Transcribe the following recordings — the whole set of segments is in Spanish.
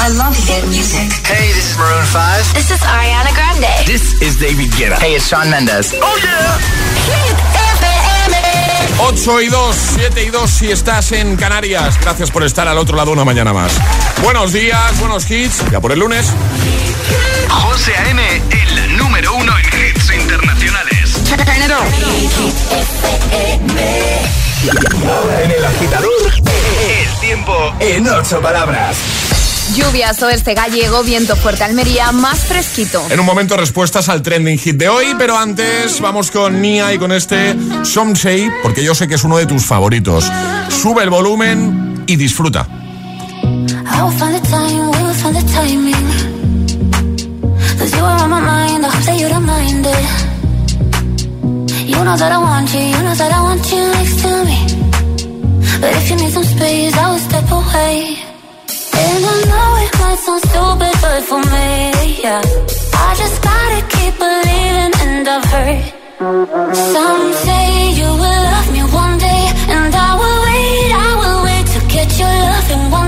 I love hit music. Hey, this is Maroon 5. This is Ariana Grande. This is David Guetta. Hey, it's Sean Mendes. Oh yeah. Hit FM. 8 y 2, 7 y 2 si estás en Canarias. Gracias por estar al otro lado una mañana más. Buenos días, buenos hits. Ya por el lunes. José A.M., el número uno en hits internacionales. Ahora en el agitador, El tiempo en ocho palabras. Lluvias oeste gallego, viento fuerte Almería, más fresquito. En un momento respuestas al trending hit de hoy, pero antes vamos con Nia y con este Somsei, porque yo sé que es uno de tus favoritos. Sube el volumen y disfruta. I'll find the time, we'll find the timing. Cause you are on my mind, I hope that you don't mind it. You know that I want you, you know that I want you next to me. But if you need some space, I will step away. And I know it might sound stupid, but for me, yeah. I just gotta keep believing, and I've heard. Some say you will love me one day, and I will wait, I will wait to get your loving one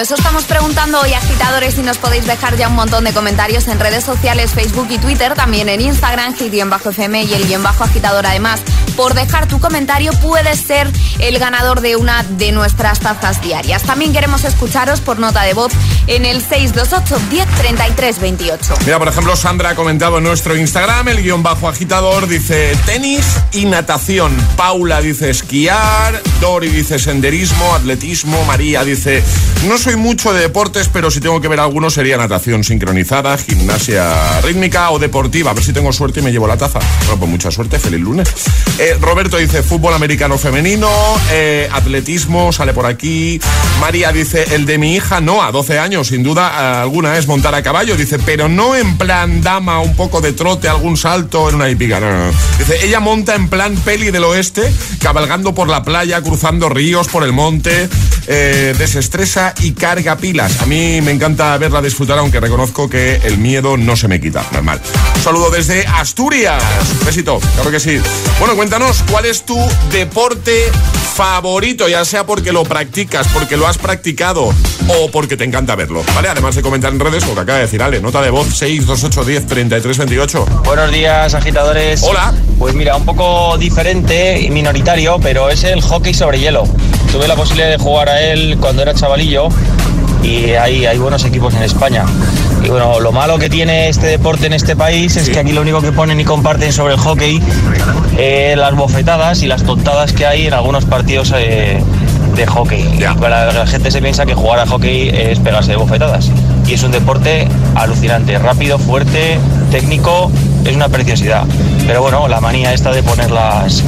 Eso estamos preguntando hoy, agitadores, y nos podéis dejar ya un montón de comentarios en redes sociales, Facebook y Twitter, también en Instagram, hit-fm y el guion bajo agitador. Además, por dejar tu comentario puedes ser el ganador de una de nuestras tazas diarias. También queremos escucharos por nota de voz en el 628 1033 28. Mira, por ejemplo, Sandra ha comentado en nuestro Instagram, el guion bajo agitador, dice tenis y natación. Paula dice esquiar, Dori dice senderismo, atletismo, María dice no soy mucho de deportes, pero si tengo que ver alguno sería natación sincronizada, gimnasia rítmica o deportiva. A ver si tengo suerte y me llevo la taza. Bueno, pues mucha suerte, feliz lunes. Eh, Roberto dice fútbol americano femenino, eh, atletismo, sale por aquí. María dice el de mi hija, no, a 12 años, sin duda eh, alguna es montar a caballo. Dice, pero no en plan dama, un poco de trote, algún salto en una hípica. No, no. Dice, ella monta en plan peli del oeste, cabalgando por la playa, cruzando ríos, por el monte. eh, desestresa y carga pilas. A mí me encanta verla disfrutar, aunque reconozco que el miedo no se me quita, normal. Saludo desde Asturias. Besito, claro que sí. Bueno, cuéntanos, ¿cuál es tu deporte favorito? Ya sea porque lo practicas, porque lo has practicado o porque te encanta verlo, ¿vale? Además de comentar en redes lo que acaba de decir Ale, nota de voz 628 10 33 28. Buenos días, agitadores. Hola. Pues mira, un poco diferente y minoritario, pero es el hockey sobre hielo. Tuve la posibilidad de jugar a él cuando era chavalillo y hay, hay buenos equipos en España. Y bueno, lo malo que tiene este deporte en este país es que aquí lo único que ponen y comparten sobre el hockey eh, las bofetadas y las tontadas que hay en algunos partidos eh, de hockey. Ya. Y para la gente se piensa que jugar a hockey es pegarse de bofetadas. Y es un deporte alucinante, rápido, fuerte, técnico, es una preciosidad. Pero bueno, la manía esta de poner las,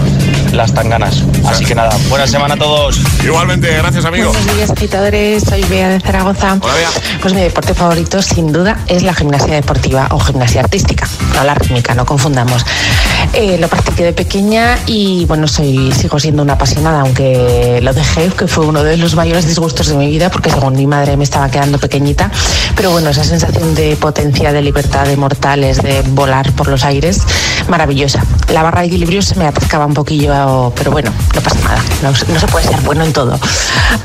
las tanganas. Así que nada, buena semana a todos. Igualmente, gracias amigo. Buenos días, agitadores. Soy Bea de Zaragoza. Hola, Bea. Pues mi deporte favorito, sin duda, es la gimnasia deportiva o gimnasia artística, no la rítmica, no confundamos. Eh, lo practiqué de pequeña y bueno, soy sigo siendo una apasionada, aunque lo dejé, que fue uno de los mayores disgustos de mi vida, porque según mi madre me estaba quedando pequeñita. Pero bueno, esa sensación de potencia, de libertad, de mortales, de volar por los aires, maravillosa. La barra de equilibrio se me atascaba un poquillo, pero bueno, no pasa nada. No, no se puede ser bueno en todo.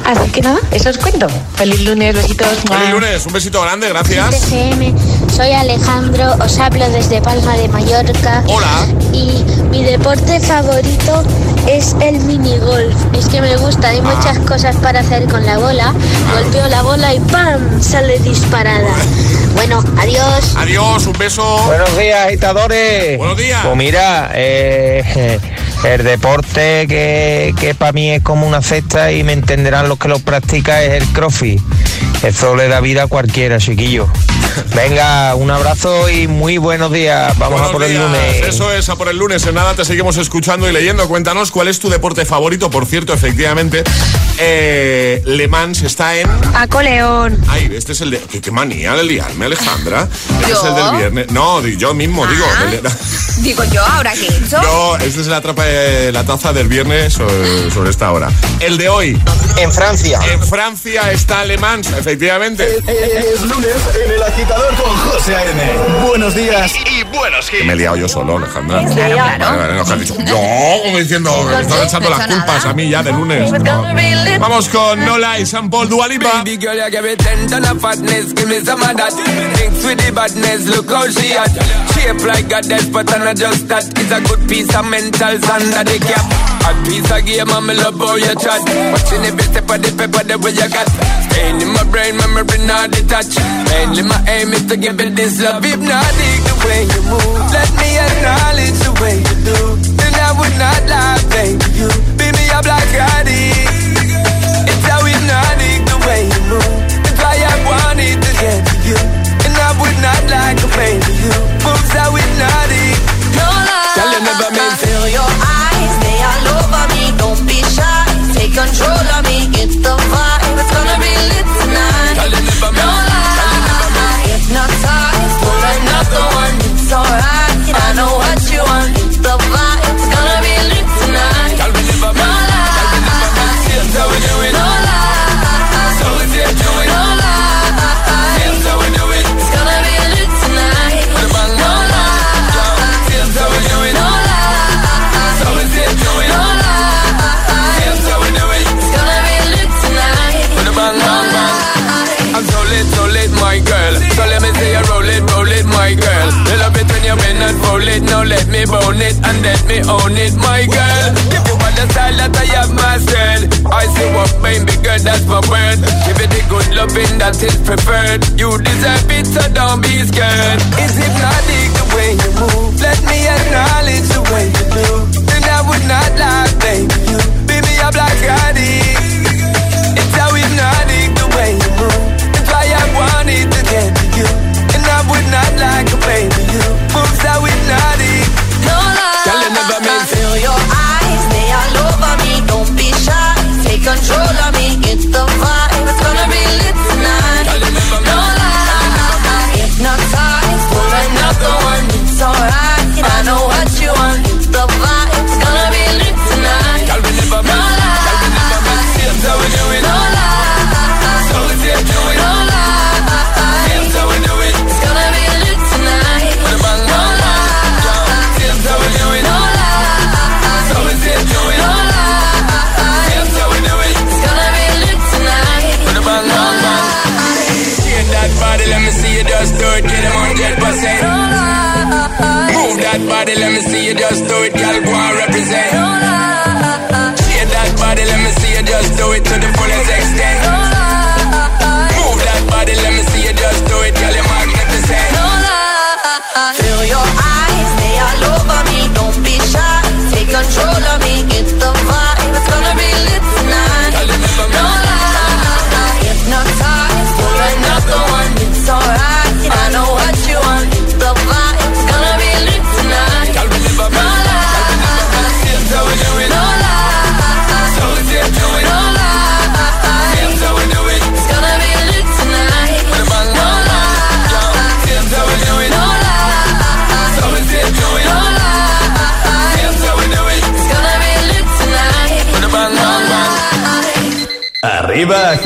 Así que nada, eso os cuento. Feliz lunes, besitos. Feliz lunes, un besito grande, gracias. FM, soy Alejandro, os hablo desde Palma de Mallorca. Hola. Y mi deporte favorito es el minigolf. Es que me gusta, hay muchas cosas para hacer con la bola. Golpeo la bola y ¡pam! sale disparada. Bueno, adiós. Adiós, un beso. Buenos días, agitadores. Buenos días. Pues mira, eh, el deporte que, que para mí es como una cesta y me entenderán los que lo practican es el crossfit. Eso le da vida a cualquiera, chiquillo. Venga, un abrazo y muy buenos días. Vamos Buenos a por el lunes. Eso es, a por el lunes. En nada te seguimos escuchando y leyendo. Cuéntanos cuál es tu deporte favorito. Por cierto, efectivamente, eh, Le Mans está en. A Coleón. Ay, este es el de. Qué, qué manía de liarme, Alejandra. Este es el del viernes. No, di- yo mismo, digo. Ah. el- Digo yo, ¿ahora qué he hecho? No, este es la, trapa, de- la taza del viernes sobre, sobre esta hora. El de hoy. En Francia. En Francia está Le Mans, efectivamente. Es lunes en el agitador con José A.M. Buenos días. Y buenos hits. me he liado yo solo, Alejandra. Claro, claro. Vale, vale, no, que has dicho, yo, como diciendo, me están echando no las culpas nada. a mí ya de lunes. No. Vamos con Nola y San Paul Dualipa. Of me love how you chat. Watching every step of the paper, the way you got. Staying in my brain, memory not detached. Mainly my aim is to give it this love. Hypnotic the way you move. Let me acknowledge the way you do. Then I would not lie, baby. You beat me like I did. It's how hypnotic the way you move. It's why I wanted to get to you. And I would not play to you. Me own it, my girl. If you want the style that I have mastered, I say what baby girl, that's my word. Give it the good loving that is preferred. You deserve it, so don't be scared. It's hypnotic the way you move. Let me acknowledge the way you do. Then I would not lie, baby. You me up like I. It's how hypnotic the way you move. It's why I wanted to get to you. And I would not like to play body, let me see you just do it, girl. Go and represent. Shake that body, let me see you just do it to the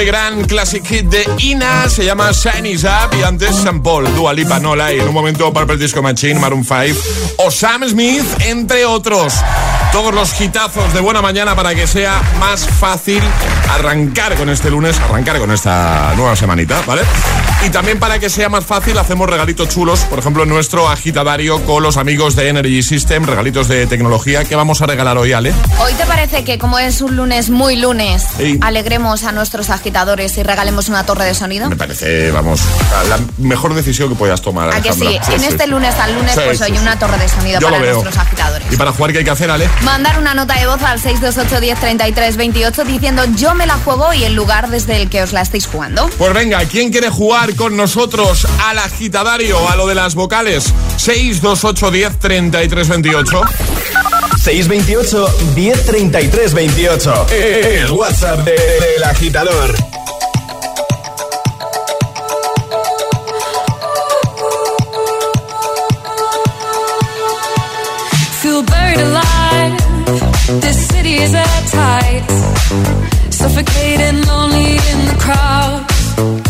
este gran classic hit de Ina se llama Shiny Up y antes San Paul, Dua Lipa, Nola y en un momento Purple Disco Machine, Maroon 5 o Sam Smith, entre otros. Todos los hitazos de buena mañana para que sea más fácil arrancar con este lunes, arrancar con esta nueva semanita, ¿vale? Y también para que sea más fácil hacemos regalitos chulos, por ejemplo, nuestro agitadario con los amigos de Energy System, regalitos de tecnología que vamos a regalar hoy, Ale. Hoy te parece que como es un lunes muy lunes, Sí. alegremos a nuestros agitadores y regalemos una torre de sonido. Me parece, vamos, la mejor decisión que puedas tomar. ¿A que sí? En este lunes al lunes, pues hoy una torre de sonido Yo para nuestros agitadores. ¿Y para jugar qué hay que hacer, Ale? Mandar una nota de voz al 628 10 33 28 diciendo yo me la juego y el lugar desde el que os la estáis jugando. Pues venga, ¿quién quiere jugar con nosotros al agitadario, a lo de las vocales? 628 10 33 28. 628 1033 28. El WhatsApp de- del agitador. Feel buried alive. This city is at tight. Suffocating, lonely in the crowd.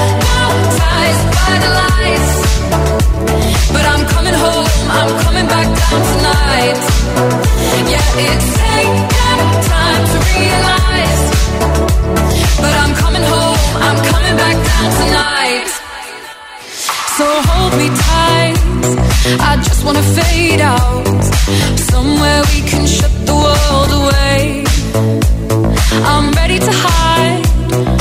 Somewhere we can shut the world away. I'm ready to hide,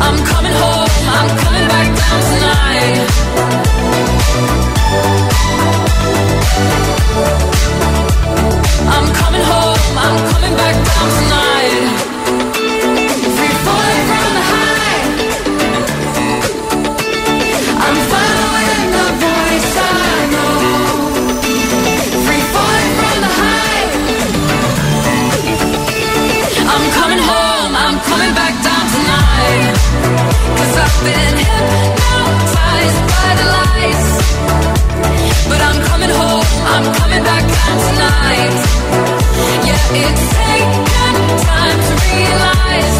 I'm coming home, I'm coming back down tonight. I'm coming home, I'm coming back down tonight. It's taken time to realize.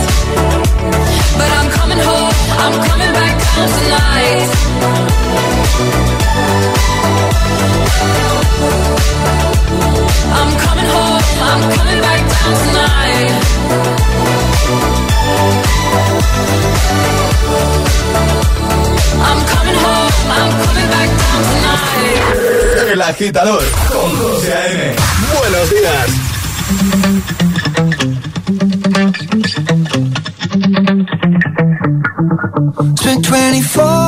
Agitador con José A.M. Buenos días. Spent 24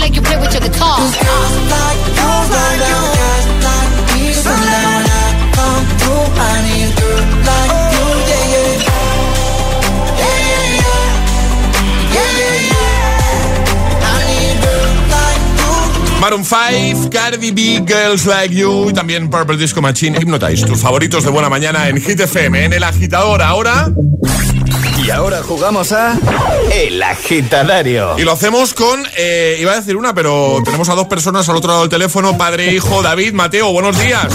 like play your guitar. You. Maroon 5, Cardi B, Girls Like You y también Purple Disco Machine, Hypnotize, tus favoritos de buena mañana en Hit FM, en el agitador ahora. Y ahora jugamos a El Agitadario. Y lo hacemos con, eh, iba a decir una, pero tenemos a dos personas al otro lado del teléfono, padre e hijo, David, Mateo, buenos días.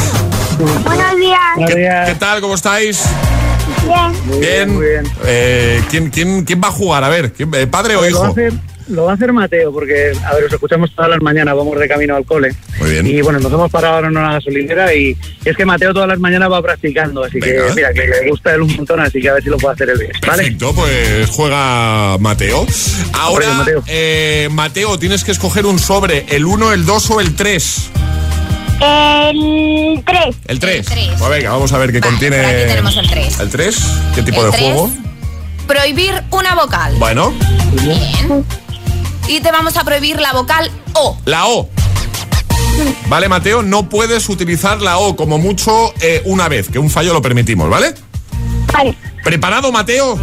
Buenos días. ¿Qué, qué tal? ¿Cómo estáis? Bien. Bien. Eh, ¿quién, quién, quién va a jugar? A ver, ¿quién- eh, ¿padre o a hijo? Lo va a hacer Mateo, porque, a ver, os escuchamos todas las mañanas, vamos de camino al cole. Muy bien. Y bueno, nos hemos parado ahora en una gasolinera y es que Mateo todas las mañanas va practicando, así Venga. que, mira, que le gusta él un montón, así que a ver si lo puede hacer él bien. ¿Vale? Perfecto, pues juega Mateo. Ahora, Mateo. eh, Mateo, tienes que escoger un sobre, el 1, el 2 o el 3. El 3. El 3. tres. Pues venga, vamos a ver qué Vale, contiene. por aquí tenemos el tres. ¿El 3? ¿Qué tipo El de tres. juego? Prohibir una vocal. Bueno, Bien. Y te vamos a prohibir la vocal O. la O. Vale, Mateo, no puedes utilizar la O como mucho eh, una vez, que un fallo lo permitimos, ¿vale? Vale. ¿Preparado, Mateo?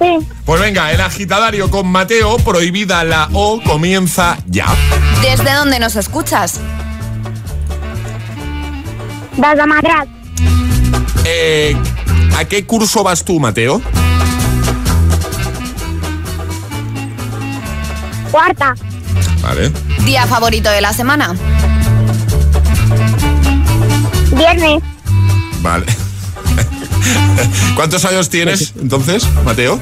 Sí. Pues venga, el agitadario con Mateo, prohibida la O, comienza ya. ¿Desde dónde nos escuchas? Desde Madrid. Eh, ¿A qué curso vas tú, Mateo? Cuarta. Vale. Día favorito de la semana. Viernes. Vale. ¿Cuántos años tienes entonces, Mateo?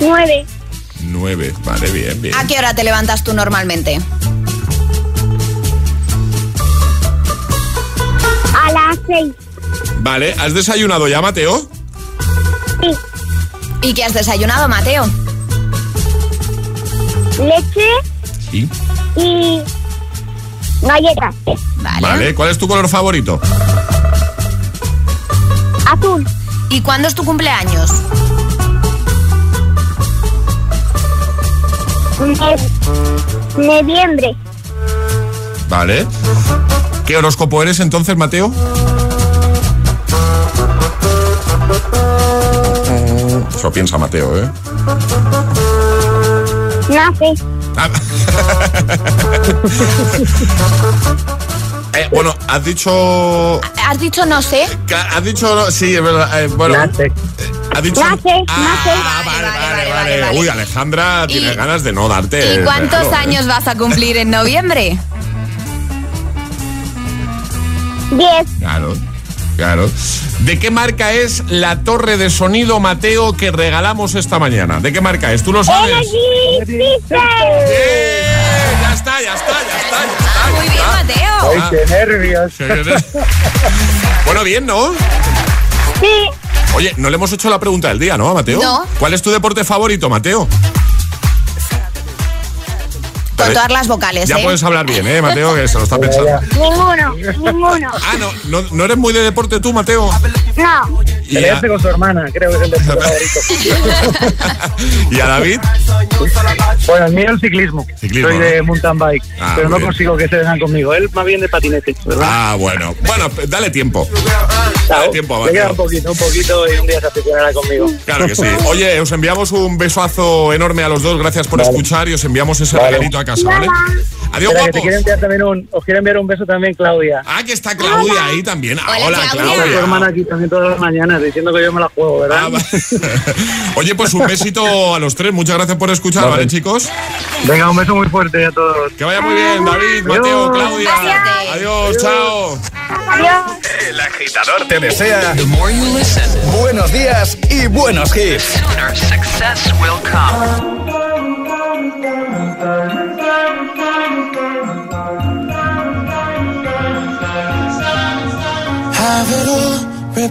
Nueve. Nueve. Vale, bien, bien. ¿A qué hora te levantas tú normalmente? A las seis. Vale, ¿has desayunado ya, Mateo? Sí. ¿Y qué has desayunado, Mateo? Leche Sí. y galletas. Vale. Vale, ¿cuál es tu color favorito? Azul. ¿Y cuándo es tu cumpleaños? Ne- noviembre. Vale. ¿Qué horóscopo eres entonces, Mateo? Eso piensa Mateo, ¿eh? Nace. Eh, bueno, has dicho... Has dicho no sé. Has dicho... Sí, es verdad. eh, bueno, Nace. has dicho... Nace. Ah, vale, vale, vale, Uy, Alejandra tiene Y- ganas de no darte... ¿Y cuántos regalo, ¿eh? años vas a cumplir en noviembre? 10. Claro, claro. ¿De qué marca es la torre de sonido, Mateo, que regalamos esta mañana? ¿De qué marca es? ¿Tú lo sabes? Energy System. ¡Eh! Ya está, ya está, ya está, ya está. Muy bien, Mateo. Ay, qué nervios. Bueno, bien, ¿no? Sí. Oye, no le hemos hecho la pregunta del día, ¿no, a Mateo? No. ¿Cuál es tu deporte favorito, Mateo? Con todas las vocales, Ya ¿eh? puedes hablar bien, ¿eh, Mateo? Que se lo está pensando. Ninguno, ninguno. Ah, no, no, no eres muy de deporte tú, Mateo. No. Y a, con su hermana, creo que es el deporte favorito. y a David. Bueno, el mío el ciclismo. Ciclismo, Soy ¿no? de mountain bike, Ah, pero no bien. consigo que se vengan conmigo. Él más bien de patinete, ¿verdad? Ah, bueno. Bueno, dale tiempo. Dale tiempo, Le queda Mateo. un poquito, un poquito y un día se aficionará conmigo. Claro que sí. Oye, os enviamos un besazo enorme a los dos. Gracias por Vale. escuchar y os enviamos ese Vale. regalito a casa, ¿vale? Adiós, Espera, que te enviar también un, os quiero enviar un beso también, Claudia. Ah, que está Claudia ahí también. Ah, Hola, Hola, Claudia. Está tu hermana Claudia. aquí también todas las mañanas diciendo que yo me la juego, ¿verdad? Ah, Oye, pues un besito a los tres. Muchas gracias por escuchar, Vale. ¿vale, chicos? Venga, un beso muy fuerte a todos. Que vaya muy bien, David, Mateo, Adiós. Claudia. Adiós. Adiós, chao. Adiós. El agitador te desea buenos días y buenos hits. Sooner success will come.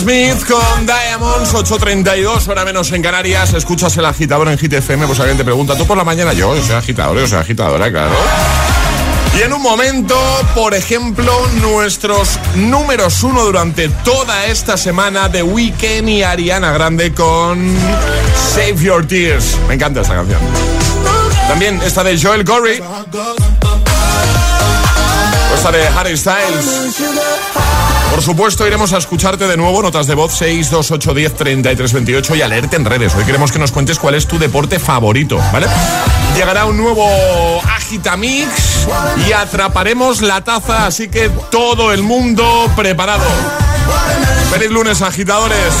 Smith con Diamonds, 8.32, hora menos en Canarias. Escuchas el agitador en Hit FM. Pues alguien te pregunta, ¿tú por la mañana? Yo, yo soy agitador, yo soy agitadora, claro. Y en un momento, por ejemplo, nuestros números uno durante toda esta semana de Weekend y Ariana Grande con Save Your Tears. Me encanta esta canción. También esta de Joel Corey. Pues Propuesta de Harry Styles. Por supuesto, iremos a escucharte de nuevo. Notas de voz 62810 3328 y alerte en redes. Hoy queremos que nos cuentes cuál es tu deporte favorito, ¿vale? Llegará un nuevo Agitamix y atraparemos la taza, así que todo el mundo preparado. Feliz lunes, agitadores.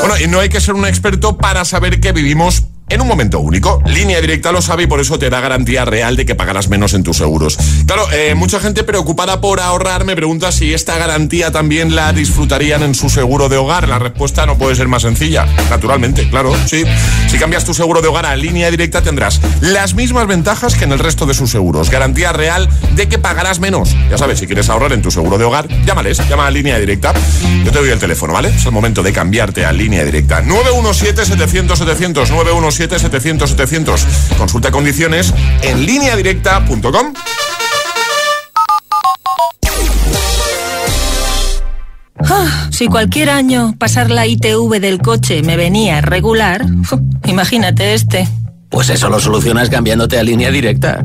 Bueno, y no hay que ser un experto para saber que vivimos en un momento único. Línea directa lo sabe y por eso te da garantía real de que pagarás menos en tus seguros. Claro, eh, mucha gente preocupada por ahorrar me pregunta si esta garantía también la disfrutarían en su seguro de hogar. La respuesta no puede ser más sencilla. Naturalmente, claro, sí. Si cambias tu seguro de hogar a línea directa tendrás las mismas ventajas que en el resto de sus seguros. Garantía real de que pagarás menos. Ya sabes, si quieres ahorrar en tu seguro de hogar, llámales, llama a línea directa. Yo te doy el teléfono, ¿vale? Es el momento de cambiarte a línea directa. 917-700-700, 917-700-700. Consulta condiciones en lineadirecta.com. Ah, si cualquier año pasar la ITV del coche me venía regular, imagínate este. Pues eso lo solucionas cambiándote a línea directa.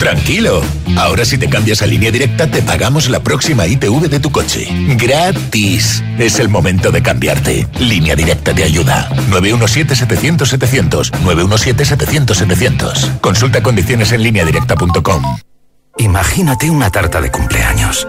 Tranquilo. Ahora si te cambias a línea directa te pagamos la próxima ITV de tu coche. Gratis. Es el momento de cambiarte. Línea directa te ayuda. 917-700-700. 917-700-700. Consulta condiciones en lineadirecta.com. Imagínate una tarta de cumpleaños.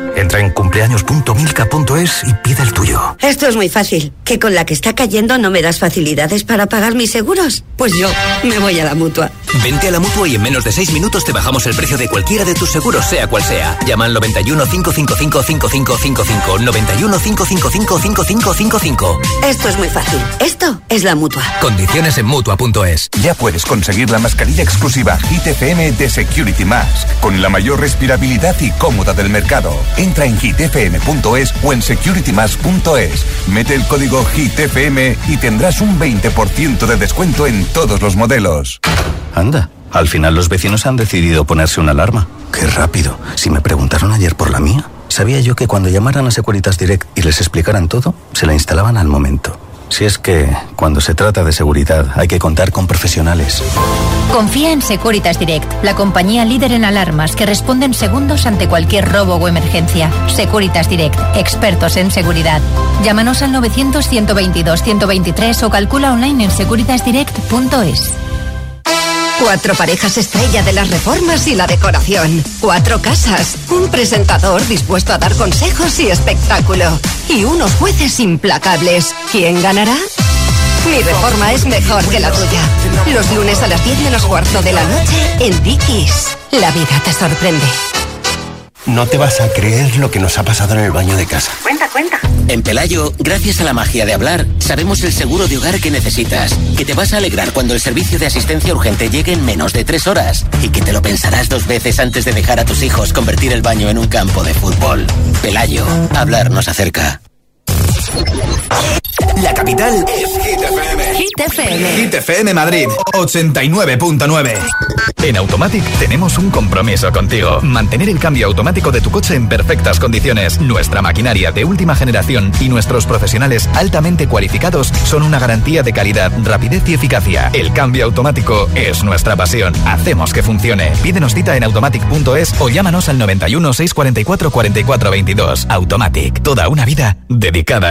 Entra en cumpleaños.milka.es y pide el tuyo. Esto es muy fácil. ¿Que con la que está cayendo no me das facilidades para pagar mis seguros? Pues yo me voy a la mutua. Vente a la mutua y en menos de 6 minutos te bajamos el precio de cualquiera de tus seguros, sea cual sea. Llama al 91 555 5555. 91 555 5555. Esto es muy fácil. Esto es la mutua. Condiciones en mutua.es. Ya puedes conseguir la mascarilla exclusiva Hit FM de Security Mask, con la mayor respirabilidad y cómoda del mercado. Entra en hitfm.es o en securitymask.es. Mete el código HITFM y tendrás un 20% de descuento en todos los modelos. Anda, al final los vecinos han decidido ponerse una alarma. Qué rápido. Si me preguntaron ayer por la mía, sabía yo que cuando llamaran a Securitas Direct y les explicaran todo, se la instalaban al momento. Si es que, cuando se trata de seguridad, hay que contar con profesionales. Confía en Securitas Direct, la compañía líder en alarmas que responde en segundos ante cualquier robo o emergencia. Securitas Direct, expertos en seguridad. Llámanos al 900-122-123 o calcula online en securitasdirect.es. Cuatro parejas estrella de las reformas y la decoración. Cuatro casas. Un presentador dispuesto a dar consejos y espectáculo. Y unos jueces implacables. ¿Quién ganará? Mi reforma es mejor que la tuya. Los lunes a las 10 menos cuarto de la noche en Dickies. La vida te sorprende. No te vas a creer lo que nos ha pasado en el baño de casa. Cuenta, cuenta. En Pelayo, gracias a la magia de hablar, sabemos el seguro de hogar que necesitas, que te vas a alegrar cuando el servicio de asistencia urgente llegue en menos de tres horas y que te lo pensarás dos veces antes de dejar a tus hijos convertir el baño en un campo de fútbol. Pelayo, hablar nos acerca. La capital es Hit FM. Hit FM. Hit FM Madrid 89.9. En Automatic tenemos un compromiso contigo. Mantener el cambio automático de tu coche en perfectas condiciones. Nuestra maquinaria de última generación y nuestros profesionales altamente cualificados son una garantía de calidad, rapidez y eficacia. El cambio automático es nuestra pasión. Hacemos que funcione. Pídenos cita en automatic.es o llámanos al 91 644 44 22. Automatic. Toda una vida dedicada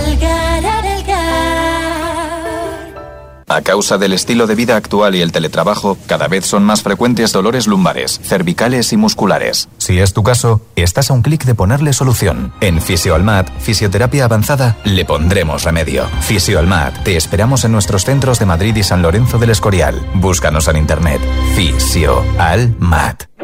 A causa del estilo de vida actual y el teletrabajo, cada vez son más frecuentes dolores lumbares, cervicales y musculares. Si es tu caso, estás a un clic de ponerle solución. En Fisioalmat, Fisioterapia Avanzada, le pondremos remedio. Fisioalmat, te esperamos en nuestros centros de Madrid y San Lorenzo del Escorial. Búscanos en internet. Fisioalmat.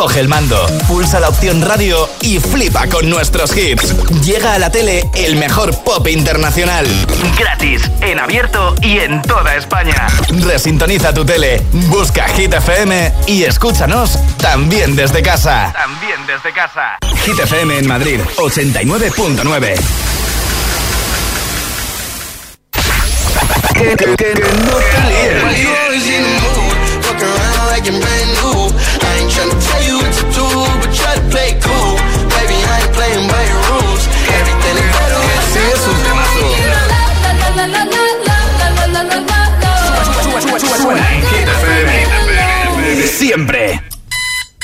Coge el mando, pulsa la opción radio y flipa con nuestros hits. Llega a la tele el mejor pop internacional. Gratis, en abierto y en toda España. Resintoniza tu tele, busca Hit FM y escúchanos también desde casa. También desde casa. Hit FM en Madrid, 89.9. Que, que, que, no te Siempre.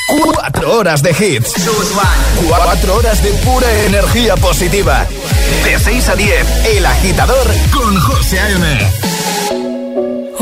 Cuatro horas de hits. Cuatro horas de pura energía positiva. De 6 a 10, El Agitador con José A.M.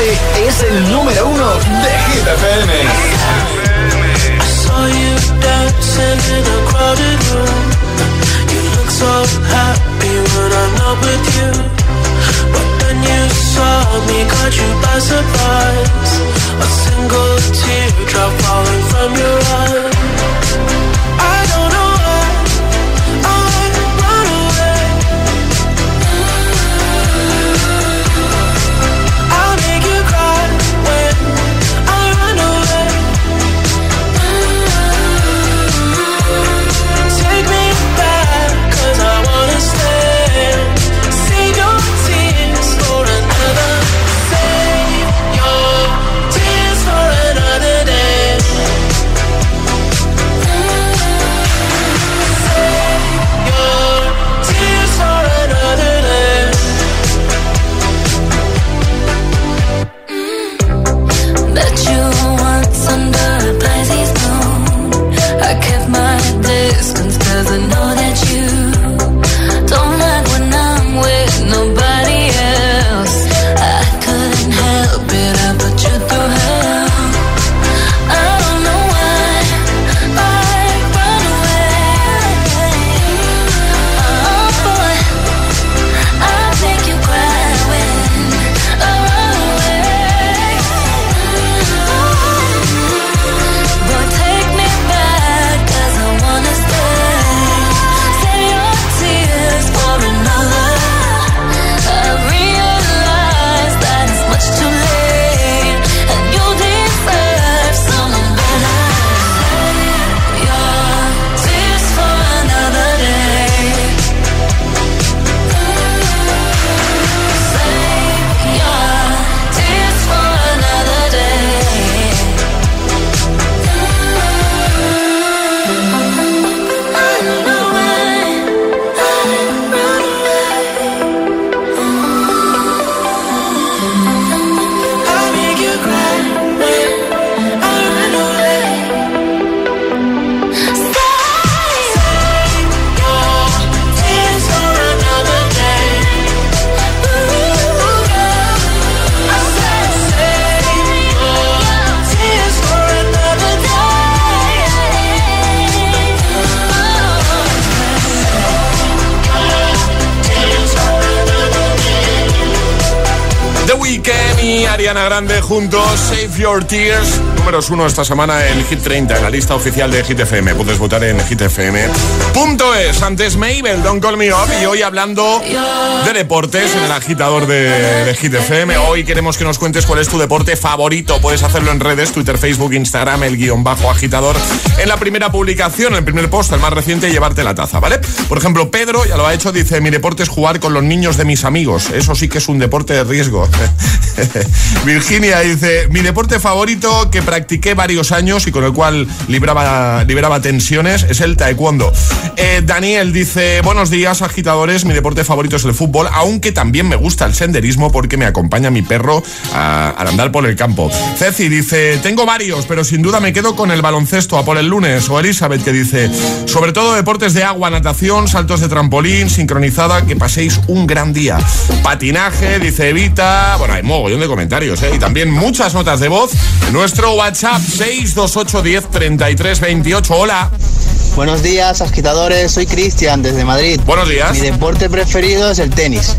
Este es el número uno de Hit FM. saw you dancing in a crowded room. You look so happy when I'm not with you. But then you saw me, caught you by surprise. A single teardrop falling from your eye. Tears, números uno esta semana en Hit 30, en la lista oficial de Hit FM. Puedes votar en hitfm.es. Antes Mabel, Don't Call Me Up, y hoy hablando de deportes en el agitador de, de Hit FM. Hoy queremos que nos cuentes cuál es tu deporte favorito. Puedes hacerlo en redes, Twitter, Facebook, Instagram, el guion bajo agitador. En la primera publicación, el primer post, el más reciente, llevarte la taza, ¿vale? Por ejemplo, Pedro ya lo ha hecho, dice, mi deporte es jugar con los niños de mis amigos. Eso sí que es un deporte de riesgo. Virginia dice, mi deporte favorito que practiqué varios años y con el cual libraba, liberaba tensiones es el taekwondo. Eh, Daniel dice, buenos días agitadores, mi deporte favorito es el fútbol, aunque también me gusta el senderismo porque me acompaña mi perro al andar por el campo. Ceci dice, tengo varios, pero sin duda me quedo con el baloncesto a por el lunes. O Elizabeth que dice, sobre todo deportes de agua, natación, saltos de trampolín, sincronizada, que paséis un gran día. Patinaje, dice Evita, bueno, hay mogollón de comentarios, ¿eh? Y también muchas notas de voz nuestro WhatsApp 628 10 33 28. Hola. Buenos días, agitadores. Soy Cristian desde Madrid. Buenos días. Mi deporte preferido es el tenis.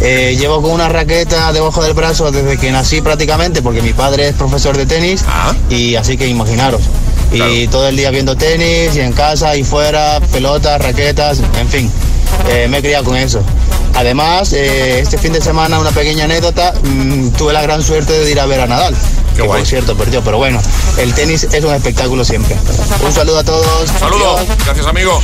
Eh, llevo con una raqueta debajo del brazo desde que nací prácticamente, porque mi padre es profesor de tenis. Ah. Y así que imaginaros. Y todo el día viendo tenis, y en casa, y fuera, pelotas, raquetas, en fin. Eh, me he criado con eso. Además, eh, este fin de semana, una pequeña anécdota, mm, tuve la gran suerte de ir a ver a Nadal. Qué que guay. por cierto perdió, pero bueno, el tenis es un espectáculo siempre. Un saludo a todos. Saludos. Gracias, amigo.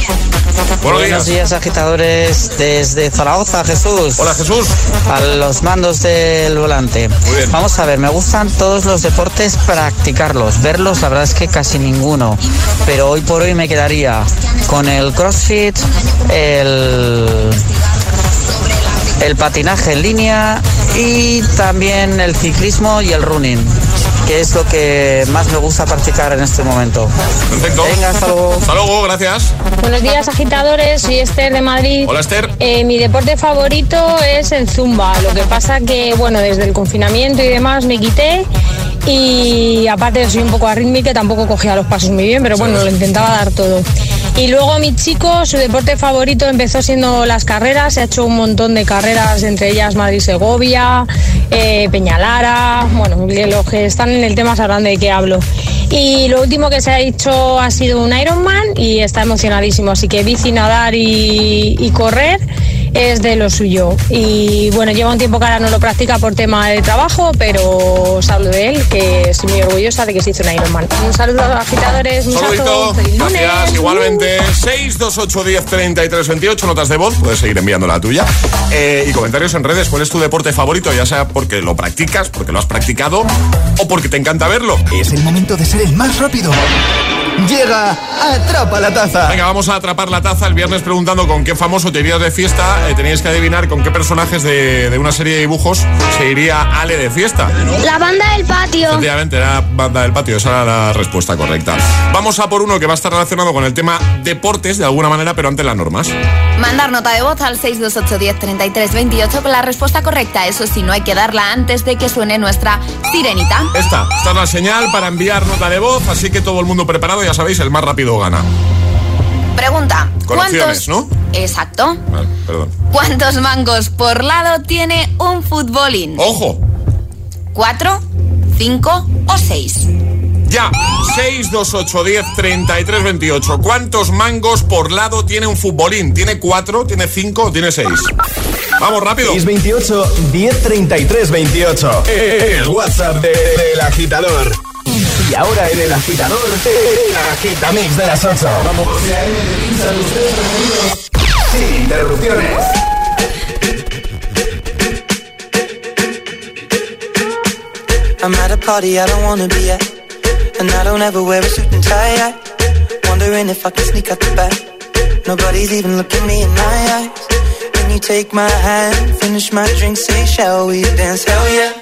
Buenos días. días, agitadores, desde Zaragoza, Jesús. Hola, Jesús. A los mandos del volante. Muy bien. Vamos a ver, me gustan todos los deportes, practicarlos. Verlos, la verdad es que casi ninguno. Pero hoy por hoy me quedaría con el crossfit, el, el patinaje en línea y también el ciclismo y el running, que es lo que más me gusta practicar en este momento. Perfecto. Venga, hasta luego. Hasta luego, gracias. Buenos días, agitadores. Soy Esther de Madrid. Hola, Esther. Eh, mi deporte favorito es el zumba. Lo que pasa que, bueno, desde el confinamiento y demás me quité. Y aparte soy un poco arrítmica, tampoco cogía los pasos muy bien, pero bueno, lo intentaba dar todo. Y luego mi chico, su deporte favorito empezó siendo las carreras, se ha hecho un montón de carreras, entre ellas Madrid-Segovia, eh, Peñalara, bueno, los que están en el tema sabrán de qué hablo. Y lo último que se ha hecho ha sido un Ironman y está emocionadísimo, así que bici, nadar y, y correr es de lo suyo. Y bueno, lleva un tiempo que ahora no lo practica por tema de trabajo, pero os hablo de él, que estoy muy orgullosa de que se hizo un Ironman. Un saludo a los agitadores, un lunes. Gracias, igualmente. 628 10 33 28, notas de voz, puedes seguir enviando la tuya. Eh, y comentarios en redes, ¿cuál es tu deporte favorito? Ya sea porque lo practicas, porque lo has practicado o porque te encanta verlo. Es el momento de ser el más rápido. Llega, atrapa la taza. Venga, vamos a atrapar la taza el viernes preguntando con qué famoso te irías de fiesta. Eh, teníais que adivinar con qué personajes de, de una serie de dibujos se iría Ale de fiesta. La banda del patio. Efectivamente, era banda del patio, esa era la respuesta correcta. Vamos a por uno que va a estar relacionado con el tema deportes de alguna manera, pero ante las normas. Mandar nota de voz al 628 10 33 28 con la respuesta correcta. Eso sí, no hay que darla antes de que suene nuestra sirenita. Esta, esta es la señal para enviar nota de voz, así que todo el mundo preparado, ya sabéis, el más rápido gana. Pregunta. Con opciones, ¿no? Exacto. Vale, perdón. ¿Cuántos mangos por lado tiene un futbolín? ¡Ojo! ¿Cuatro, cinco o seis? Ya, 628 10 33 28. ¿Cuántos mangos por lado tiene un futbolín? ¿Tiene cuatro, tiene cinco o tiene seis? Vamos, rápido. 628 1033 28. El WhatsApp de- del agitador. Y ahora en el agitador, el agitamix de las 8. Vamos. Sin interrupciones. I'm at a party I don't wanna be at. And I don't ever wear a suit and tie. Wondering if I can sneak out the back. Nobody's even looking me in my eyes. Can you take my hand, finish my drink, say, shall we dance? Hell yeah.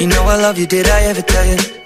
You know I love you, did I ever tell you?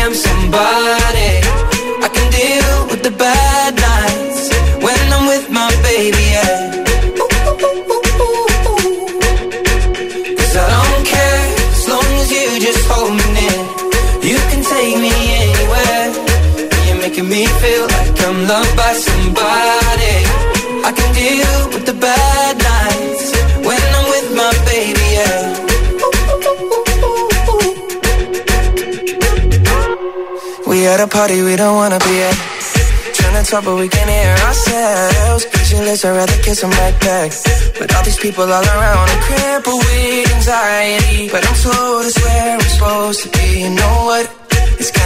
Loved by somebody. I can deal with the bad nights when I'm with my baby, yeah. We at a party we don't wanna be at. Trying to talk but we can't hear ourselves. Pictureless, I'd rather kiss them right back. But all these people all around, I'm crippled with anxiety. But I'm told it's where I'm supposed to be. You know what?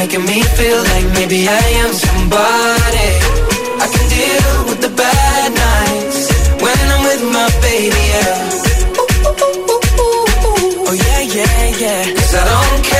Making me feel like maybe I am somebody. I can deal with the bad nights when I'm with my baby, yeah. Oh yeah, yeah, yeah. Cause I don't care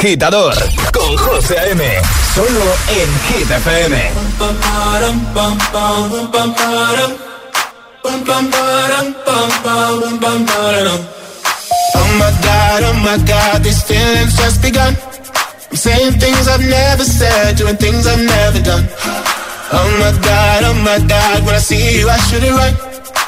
Agitador con José A.M. Solo en Hit FM. Oh my god, oh my god, these feelings just begun. I'm saying things I've never said, doing things I've never done. Oh my god, oh my god, when I see you I should it right.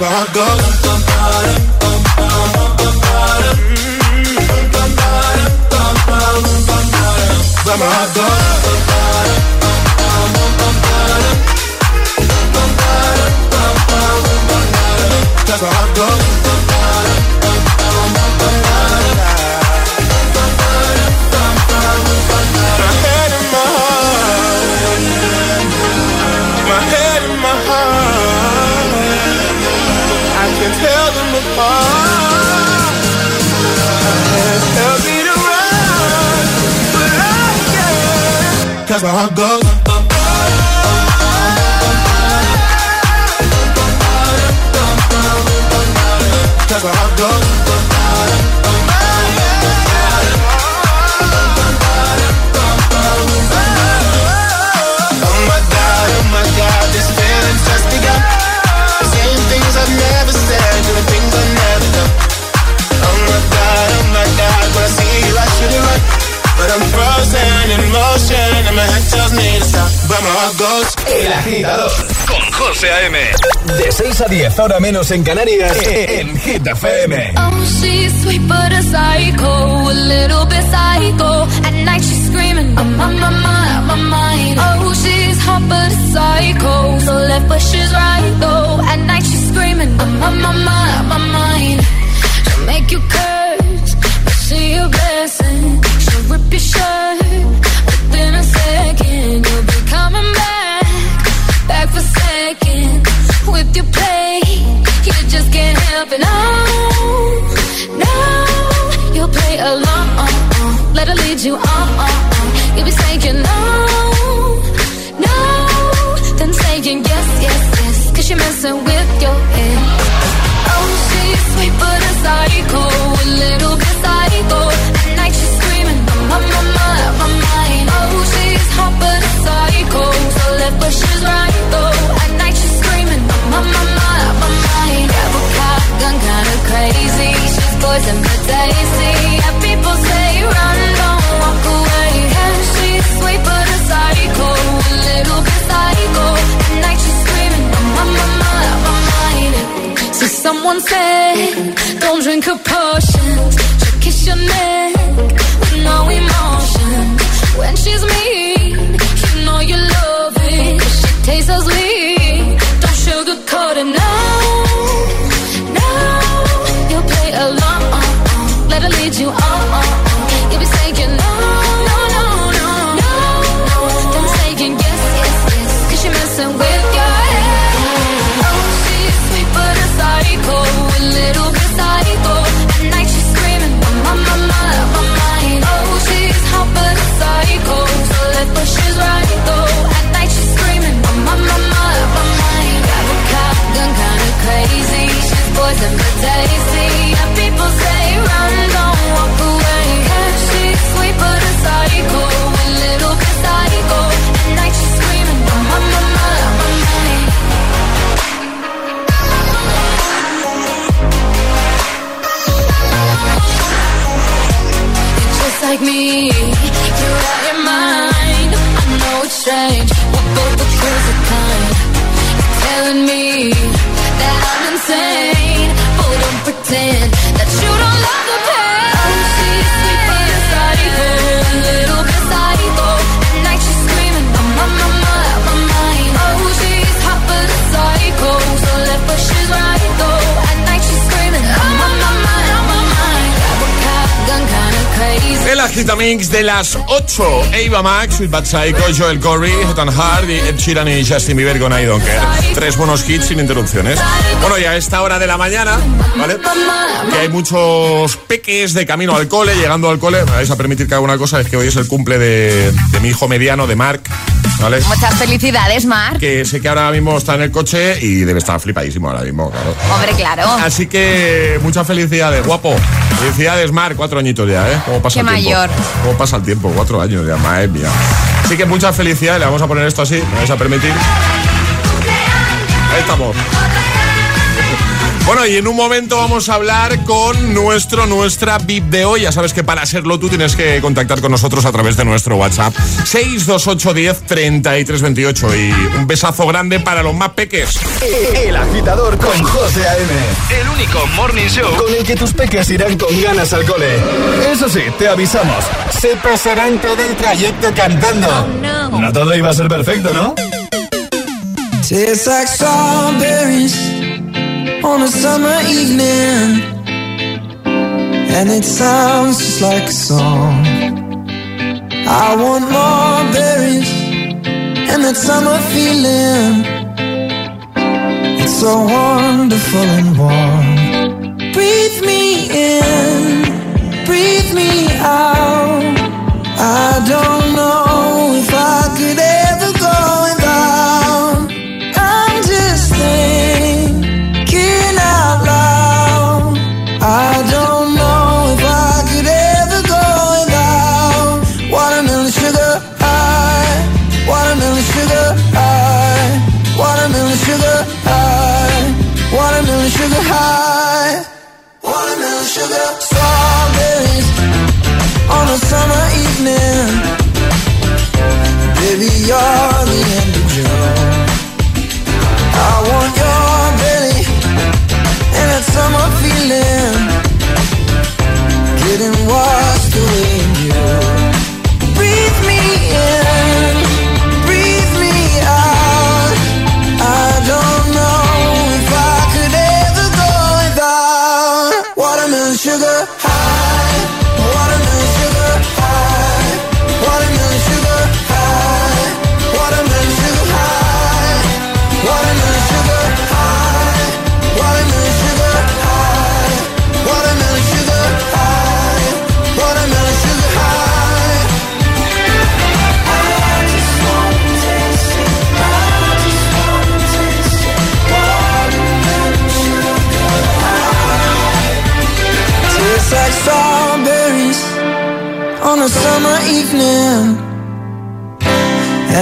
But my heart goes. Cause my heart goes. Oh my god, oh my god, this just begun. Things I've never said, doing things I've never done. Oh my god, oh my god, when I see you I should. But I'm frozen in motion and my head tells me to stop. But my heart goes. El agitador con José A.M. De 6 a 10, ahora menos en Canarias, en Hit FM. Oh, she's sweet but a psycho, a little bit psycho. At night she's screaming, I'm on my mind, on my mind. Oh, she's hot but a psycho, so left but she's right though. At night she's screaming, I'm on my mind, on my mind. She'll make you curse, but she a blessing. She'll rip your shirt With your play, you just can't help it. No, no, you'll play along. Let her lead you on. You'll be saying no, no, then saying yes, yes, yes. Cause you're messing with poison De las 8. Ava Max, Sweet Bad Psycho, Joel Corey, Ethan Hart, y Ed Sheeran y Justin Bieber con I Don't Care. Tres buenos hits sin interrupciones. Bueno, ya a esta hora de la mañana, ¿vale? Que hay muchos peques de camino al cole, llegando al cole. Me vais a permitir que haga una cosa, es que hoy es el cumple de mi hijo mediano, de Mark, ¿vale? Muchas felicidades, Mar. Que sé que ahora mismo está en el coche y debe estar flipadísimo ahora mismo, claro. Hombre, claro. Así que muchas felicidades, guapo. Felicidades, Mar, cuatro añitos ya, ¿eh? ¿Cómo pasa Qué el tiempo? mayor. ¿Cómo pasa el tiempo? Cuatro años ya, madre mía. Así que muchas felicidades, le vamos a poner esto así, me vais a permitir. Ahí estamos. Bueno, y en un momento vamos a hablar con nuestro, nuestra VIP de hoy. Ya sabes que para serlo tú tienes que contactar con nosotros a través de nuestro WhatsApp 628 10 33 28. Y un besazo grande para los más peques. El agitador con José A.M. El único morning show con el que tus peques irán con ganas al cole. Eso sí, te avisamos. Se pasarán todo el trayecto cantando. No todo iba a ser perfecto, ¿no? Tastes like strawberries on a summer evening, and it sounds just like a song. I want more berries and that summer feeling. It's so wonderful and warm. Breathe me in, breathe me out. I don't know if I summer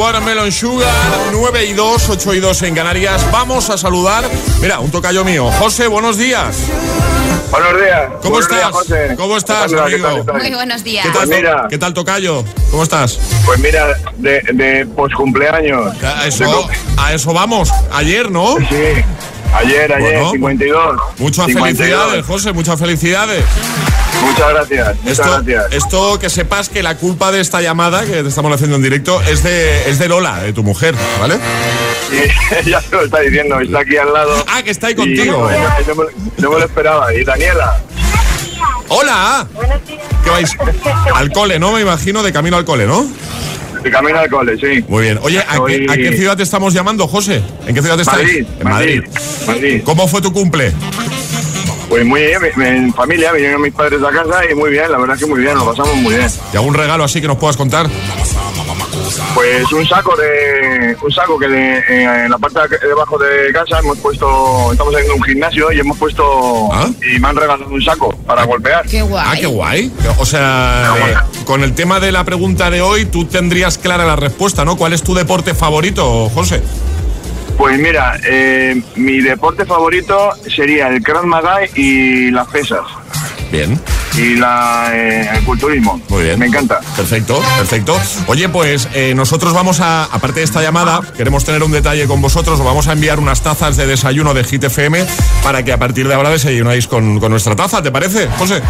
Watermelon Sugar, 9 y 2, 8 y 2 en Canarias. Vamos a saludar, mira, un tocayo mío. José, buenos días. Buenos días. ¿Cómo Buenos estás? días, José. ¿Cómo estás, ¿Qué tal, amigo? qué tal? Muy buenos días. ¿Qué tal, Pues mira. ¿Qué tal, tocayo? ¿Cómo estás? Pues mira, de, de poscumpleaños. A eso, a eso vamos. Ayer, ¿no? Sí, ayer, ayer, Bueno, 52. Muchas 52. felicidades, José, muchas felicidades. Muchas gracias, muchas Esto, gracias. esto que sepas que la culpa de esta llamada que te estamos haciendo en directo es de, es de Lola, de tu mujer, ¿vale? Sí, ya se lo está diciendo, está aquí al lado. Ah, que está ahí Y contigo. No, no me, no me lo esperaba. Y Daniela, ¡Hola! ¿Qué vais? Al cole, ¿no? Me imagino, de camino al cole, ¿no? De camino al cole, sí. Muy bien. Oye, ¿a, Soy- qué, a qué ciudad te estamos llamando, José? ¿En qué ciudad estás? Madrid, En Madrid. Madrid. ¿Cómo fue tu cumple? Pues muy bien, en familia, vinieron mis padres a casa y muy bien, la verdad es que muy bien, lo pasamos muy bien. ¿Y algún regalo así que nos puedas contar? Pues un saco de un saco que de- eh, en la parte de debajo de casa hemos puesto, estamos haciendo un gimnasio y hemos puesto y me han regalado un saco para golpear. Qué guay. Ah, qué guay. O sea, eh, con el tema de la pregunta de hoy, tú tendrías clara la respuesta, ¿no? ¿Cuál es tu deporte favorito, José? Pues mira, eh, mi deporte favorito sería el Krav Maga y las pesas Bien. Y la, eh, el culturismo. Muy bien. Me encanta. Perfecto, perfecto. Oye, pues eh, nosotros vamos a, aparte de esta llamada, queremos tener un detalle con vosotros. Os vamos a enviar unas tazas de desayuno de Hit FM para que a partir de ahora desayunáis con, con nuestra taza, ¿te parece, José?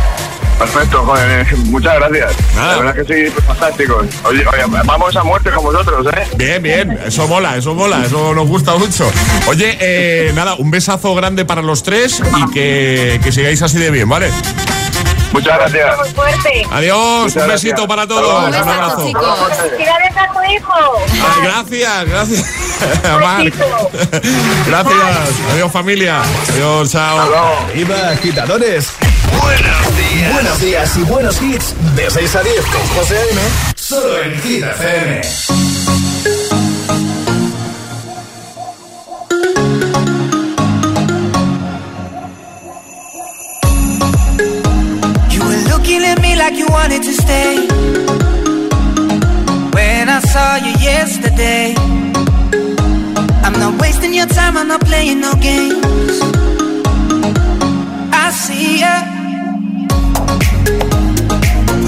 Perfecto, joder, eh, muchas gracias. Nada. La verdad que sois fantásticos. Oye, oye, vamos a muerte con vosotros, ¿eh? Bien, bien, eso mola, eso mola, eso nos gusta mucho. Oye, eh, nada, un besazo grande para los tres y que, que sigáis así de bien, ¿vale? Muchas gracias. Muy fuerte. Adiós, Muchas un besito gracias. para todos. Un Un abrazo. Felicidades a tu hijo. Ay, gracias, gracias. Marc. Gracias. Adiós, familia. Adiós, chao. Viva agitadores. Buenos días. Buenos días y buenos hits. De 6 a 10 con José A.M. Solo en Hit FM. You at me like you wanted to stay. When I saw you yesterday, I'm not wasting your time, I'm not playing no games. I see ya.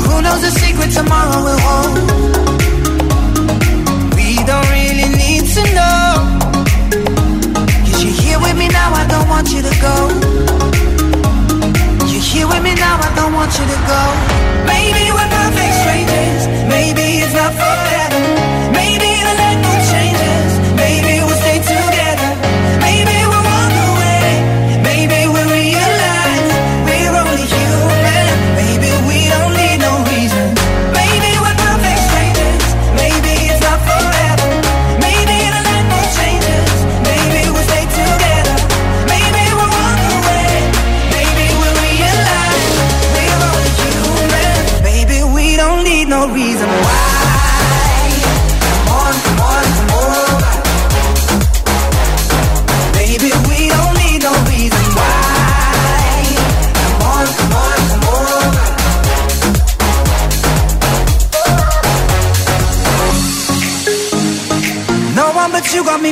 Who knows the secret tomorrow will hold? We don't really need to know. Cause you're here with me now, I don't want you to go. Here with me now, I don't want you to go. Maybe we're perfect strangers. Maybe it's not forever.